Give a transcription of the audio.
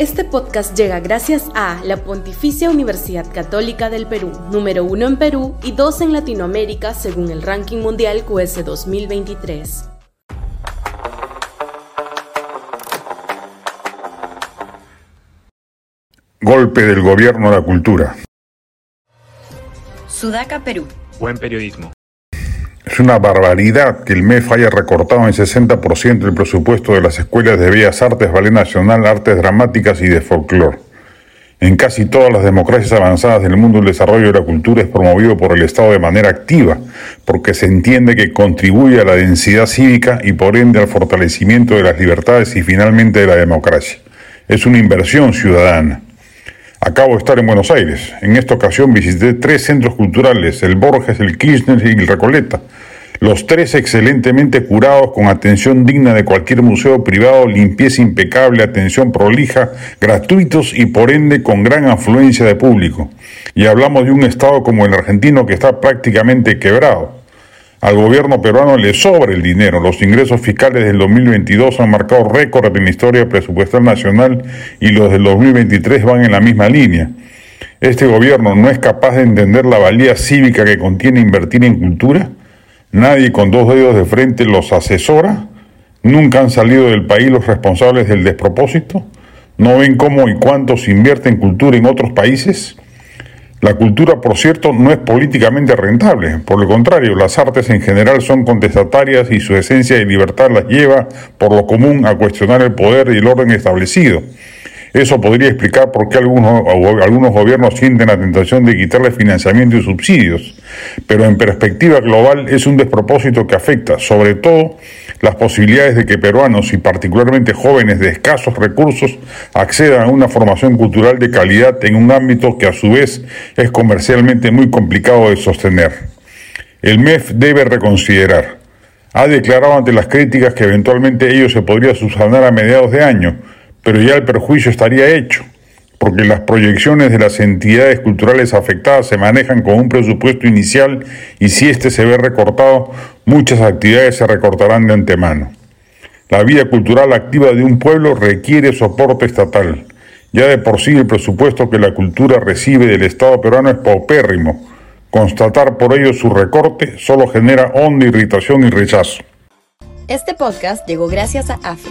Este podcast llega gracias a la Pontificia Universidad Católica del Perú, número uno en Perú y dos en Latinoamérica según el ranking mundial QS 2023. Golpe del gobierno a la cultura. Sudaca, Perú. Buen periodismo. Es una barbaridad que el MEF haya recortado en 60% el presupuesto de las escuelas de Bellas Artes, Ballet Nacional, Artes Dramáticas y de Folclore. En casi todas las democracias avanzadas del mundo el desarrollo de la cultura es promovido por el Estado de manera activa, porque se entiende que contribuye a la densidad cívica y por ende al fortalecimiento de las libertades y finalmente de la democracia. Es una inversión ciudadana. Acabo de estar en Buenos Aires. En esta ocasión visité tres centros culturales, el Borges, el Kirchner y el Recoleta. Los tres excelentemente curados con atención digna de cualquier museo privado, limpieza impecable, atención prolija, gratuitos y por ende con gran afluencia de público. Y hablamos de un estado como el argentino que está prácticamente quebrado. Al gobierno peruano le sobra el dinero. Los ingresos fiscales del 2022 han marcado récord en la historia presupuestal nacional y los del 2023 van en la misma línea. ¿Este gobierno no es capaz de entender la valía cívica que contiene invertir en cultura? ¿Nadie con dos dedos de frente los asesora? ¿Nunca han salido del país los responsables del despropósito? ¿No ven cómo y cuánto se invierte en cultura en otros países? La cultura, por cierto, no es políticamente rentable. Por el contrario, las artes en general son contestatarias y su esencia de libertad las lleva, por lo común, a cuestionar el poder y el orden establecido. Eso podría explicar por qué algunos, algunos gobiernos sienten la tentación de quitarle financiamiento y subsidios. Pero en perspectiva global es un despropósito que afecta, sobre todo, las posibilidades de que peruanos y particularmente jóvenes de escasos recursos accedan a una formación cultural de calidad en un ámbito que a su vez es comercialmente muy complicado de sostener. El MEF debe reconsiderar. Ha declarado ante las críticas que eventualmente ello se podría subsanar a mediados de año, pero ya el perjuicio estaría hecho porque las proyecciones de las entidades culturales afectadas se manejan con un presupuesto inicial y si éste se ve recortado, muchas actividades se recortarán de antemano. La vida cultural activa de un pueblo requiere soporte estatal. Ya de por sí el presupuesto que la cultura recibe del Estado peruano es paupérrimo. Constatar por ello su recorte solo genera honda irritación y rechazo. Este podcast llegó gracias a AFE,